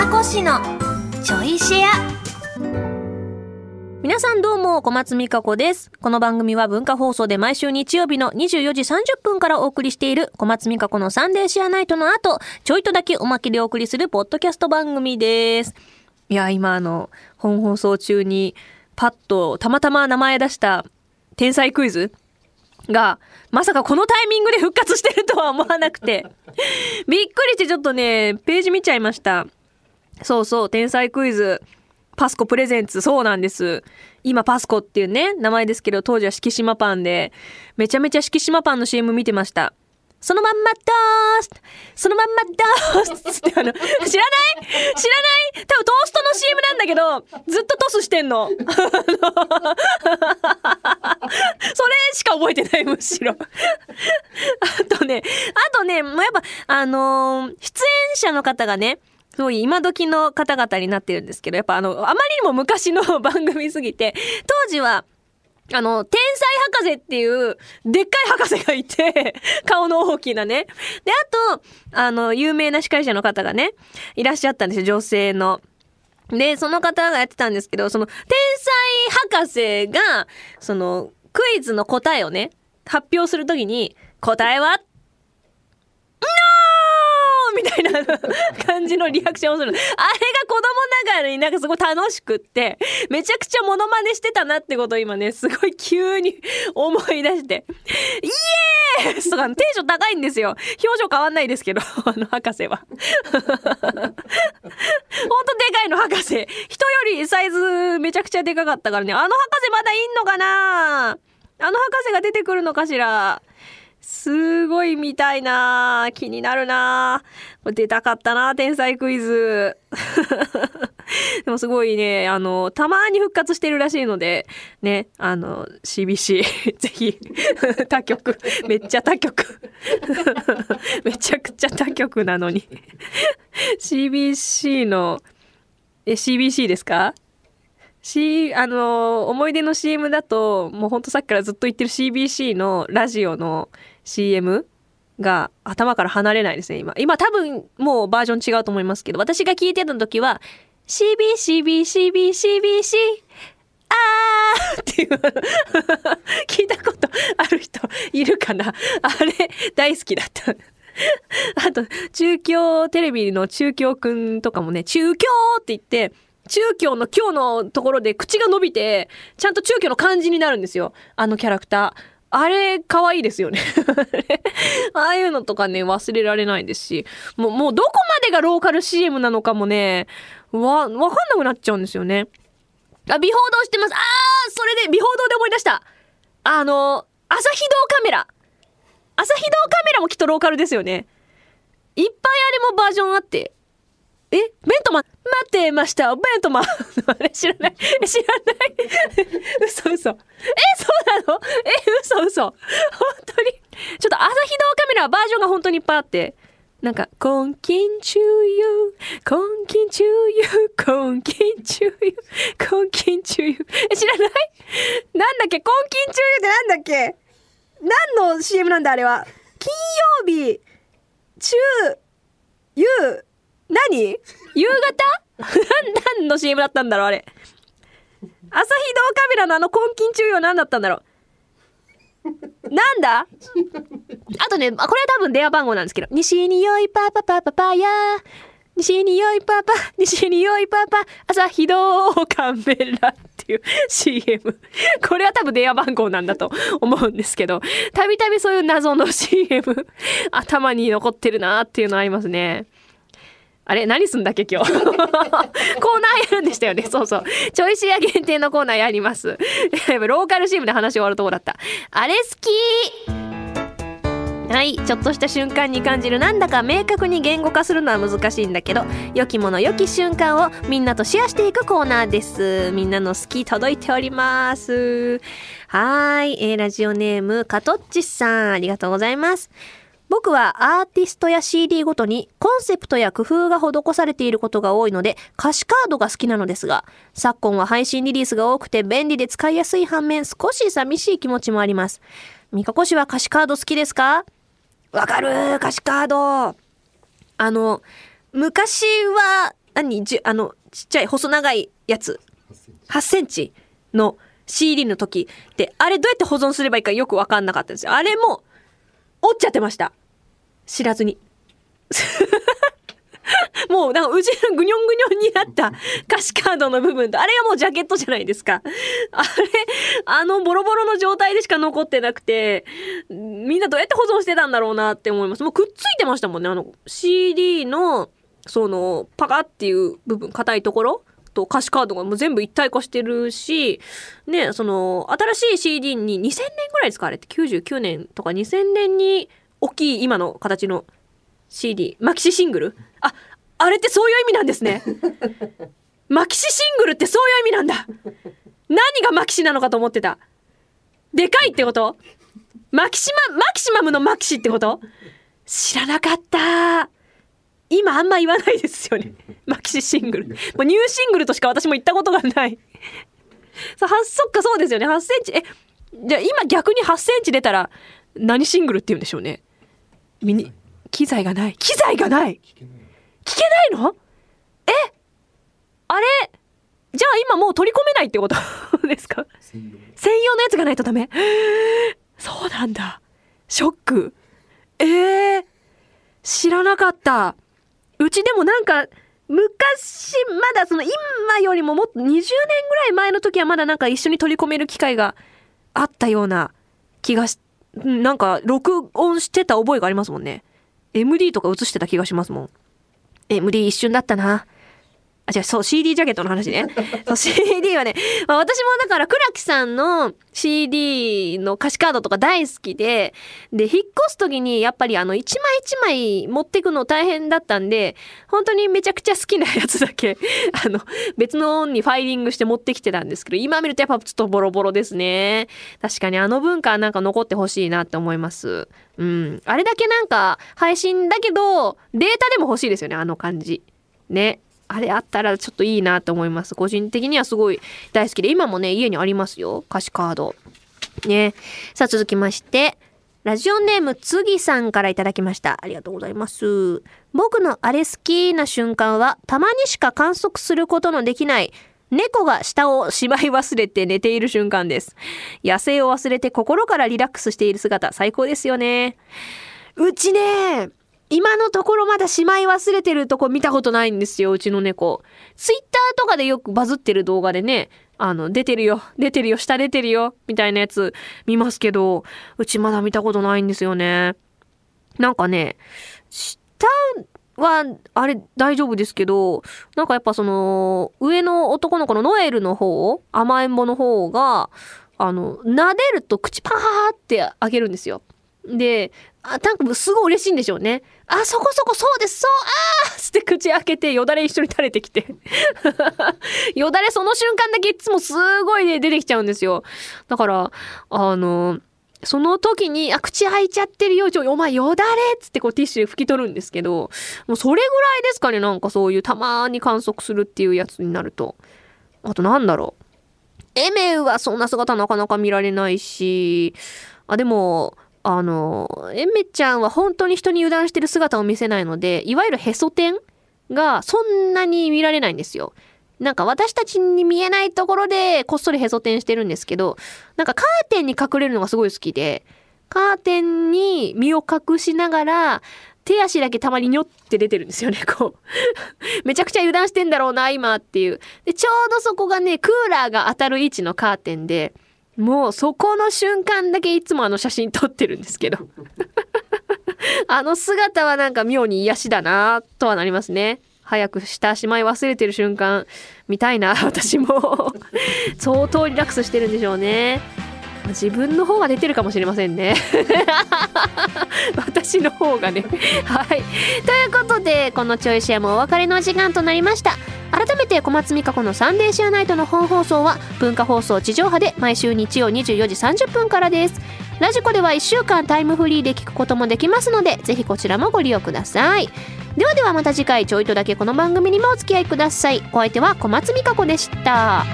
かこのちょいシェア皆さんどうも、小松美香子です。この番組は文化放送で毎週日曜日の24時30分からお送りしている小松美香子のサンデーシェアナイトの後、ちょいとだけおまけでお送りするポッドキャスト番組です。いや、今あの、本放送中にパッとたまたま名前出した天才クイズが、まさかこのタイミングで復活してるとは思わなくて、びっくりしてちょっとね、ページ見ちゃいました。そうそう、天才クイズ。パスコプレゼンツ、そうなんです。今パスコっていうね、名前ですけど、当時は敷島パンで、めちゃめちゃ敷島パンの CM 見てました。そのまんまドースそのまんまドースってあの、知らない？知らない？多分トーストの CM なんだけど、ずっとトスしてんの。それしか覚えてない、むしろ。あとね、あとね、もうやっぱ、あのー、出演者の方がね、すごい今時の方々になってるんですけど、やっぱあの、あまりにも昔の 番組すぎて、当時は、あの、天才博士っていう、でっかい博士がいて、顔の大きなね。で、あと、あの、有名な司会者の方がね、いらっしゃったんですよ、女性の。で、その方がやってたんですけど、その、天才博士が、その、クイズの答えをね、発表するときに、答えは NO! みたいな感じのリアクションをする。あれが子供ながらになんかすごい楽しくって、めちゃくちゃモノマネしてたなってことを今ね、すごい急に思い出して、イエーイとかテンション高いんですよ。表情変わんないですけど、あの博士は。ほんとでかいの博士。人よりサイズめちゃくちゃでかかったからね、あの博士まだいんのかな？あの博士が出てくるのかしら？すごい見たいな気になるな出たかったな天才クイズ。でもすごいね、あの、たまに復活してるらしいので、ね、あの、CBC、ぜひ、他局、めっちゃ他局。めちゃくちゃ他局なのに。CBC の、え、CBC ですか？C、あの、思い出の CM だと、もうほんとさっきからずっと言ってる CBC のラジオの CM が頭から離れないですね、今。今多分もうバージョン違うと思いますけど、私が聞いてた時は、CBCBCBCBC あー っていう聞いたことある人いるかな？あれ大好きだった あと、中京テレビの中京くんとかもね、中京って言って、中京の今日のところで口が伸びて、ちゃんと中京の漢字になるんですよ。あのキャラクター。あれ、可愛いですよね ああいうのとかね、忘れられないですし、もう、もうどこまでがローカル CM なのかもね、わ、わかんなくなっちゃうんですよね。あ、美報道してます。あーそれで、美報道で思い出した。あの、朝日堂カメラ。朝日堂カメラもきっとローカルですよね。いっぱいあれもバージョンあって。えベントマン？待ってました。ベントマン。あれ知らない。知らない。嘘嘘。えそうなの？え嘘嘘。本当に？ちょっと朝日堂カメラはバージョンが本当にいっぱいあって。なんか、根金中油、根金中油、根金中油、根金中油。え、知らない？なんだっけ？根金中油ってなんだっけ？何の CM なんだあれは？金曜日、中、油、何？夕方？何の CM だったんだろうあれ。朝日堂カメラのあの根金中央何だったんだろう。なんだ？あとね、これは多分電話番号なんですけど。西によいパパパパパや。西によいパパ、西によいパパ、朝日堂カメラっていう CM。これは多分電話番号なんだと思うんですけど、たびたびそういう謎の CM 頭に残ってるなっていうのありますね。あれ何すんだっけ今日？コーナーやるんでしたよね。そうそう。ちょいシェア限定のコーナーやります。ローカルシームで話終わるとこだった。あれ好きはい。ちょっとした瞬間に感じるなんだか明確に言語化するのは難しいんだけど、良きもの良き瞬間をみんなとシェアしていくコーナーです。みんなの好き届いております。はい。えー、ラジオネーム、かとっちさん、ありがとうございます。僕はアーティストや CD ごとにコンセプトや工夫が施されていることが多いので歌詞カードが好きなのですが、昨今は配信リリースが多くて便利で使いやすい反面少し寂しい気持ちもあります。みかこしは歌詞カード好きですか？わかる！歌詞カード。あの、昔は何？じあのちっちゃい細長いやつ。8センチの CD の時。であれどうやって保存すればいいかよく分かんなかったんですよ。あれも折っちゃってました。知らずに。もうなんかうちのぐにょんぐにょんになった歌詞カードの部分とあれがもうジャケットじゃないですか。あれあのボロボロの状態でしか残ってなくてみんなどうやって保存してたんだろうなって思います。もうくっついてましたもんねあの CD のそのパカっていう部分硬いところと歌詞カードがもう全部一体化してるし、ね、その新しい CD に2000年ぐらい使われって。99年とか2000年に大きい今の形の CD マキシシングル？ああれってそういう意味なんですね。マキシシングルってそういう意味なんだ。何がマキシなのかと思ってた。でかいってこと？マキシママキシマムのマキシってこと？知らなかった。今あんま言わないですよね。マキシシングル。もうニューシングルとしか私も言ったことがない。さあそっかそうですよね。8センチえじゃあ今逆に8センチ出たら何シングルって言うんでしょうねミニ機材がない。機材がない。聞けないの？え？あれ？じゃあ今もう取り込めないってこと？ですか？専用。のやつがないとダメ。そうなんだ。ショック。えー、知らなかった。うちでもなんか昔まだその今よりももっと20年ぐらい前の時はまだなんか一緒に取り込める機会があったような気がしなんか録音してた覚えがありますもんね MD とか映してた気がしますもん。MD 一瞬だったな。あ、違う、そう、CD ジャケットの話ね。そう、CD はね、まあ、私もだから倉木さんの CD の歌詞カードとか大好きで、で、引っ越す時にやっぱりあの、一枚一枚持ってくの大変だったんで、本当にめちゃくちゃ好きなやつだけ、あの、別のにファイリングして持ってきてたんですけど、今見るとやっぱちょっとボロボロですね。確かにあの文化はなんか残ってほしいなって思います。うん。あれだけなんか配信だけど、データでも欲しいですよね、あの感じ。ね。あれあったらちょっといいなと思います。個人的にはすごい大好きで、今もね、家にありますよ。歌詞カード。ね。さあ続きまして、ラジオネームつぎさんからいただきました。ありがとうございます。僕のあれ好きな瞬間は、たまにしか観測することのできない、猫が下をしまい忘れて寝ている瞬間です。野生を忘れて心からリラックスしている姿、最高ですよね。うちね、今のところまだしまい忘れてるとこ見たことないんですよ、うちの猫。ツイッターとかでよくバズってる動画でね、あの、出てるよ、出てるよ、下出てるよ、みたいなやつ見ますけど、うちまだ見たことないんですよね。なんかね、下は、あれ大丈夫ですけど、なんかやっぱその、上の男の子のノエルの方、甘えん坊の方が、あの、撫でると口パーって開けるんですよ。で、あ、なんかすごい嬉しいんでしょうね。あ、そこそこそうです、そう、あーって口開けてよだれ一緒に垂れてきて。よだれその瞬間だけいつもすごいね、出てきちゃうんですよ。だから、あの、その時に、あ、口開いちゃってるよ、ちょ、お前よだれっつってこうティッシュで拭き取るんですけど、もうそれぐらいですかね、なんかそういうたまーに観測するっていうやつになると。あとなんだろう。エメウはそんな姿なかなか見られないし、あ、でも、あの、エメちゃんは本当に人に油断してる姿を見せないので、いわゆるへそ天がそんなに見られないんですよ。なんか私たちに見えないところでこっそりへそ天してるんですけど、なんかカーテンに隠れるのがすごい好きで、カーテンに身を隠しながら、手足だけたまににょって出てるんですよね、こう。めちゃくちゃ油断してんだろうな、今っていう。で、ちょうどそこがね、クーラーが当たる位置のカーテンで、もうそこの瞬間だけいつもあの写真撮ってるんですけど。あの姿はなんか妙に癒しだなとはなりますね。早く下しまい忘れてる瞬間見たいな 私も。相当リラックスしてるんでしょうね。自分の方が出てるかもしれませんね。私の方がね。はい。ということでこのちょいシェアもお別れの時間となりました。改めて小松美香子のサンデーシアナイトの本放送は文化放送地上波で毎週日曜24時30分からです。ラジコでは1週間タイムフリーで聞くこともできますのでぜひこちらもご利用ください。ではではまた次回ちょいとだけこの番組にもお付き合いください。お相手は小松美香子でした。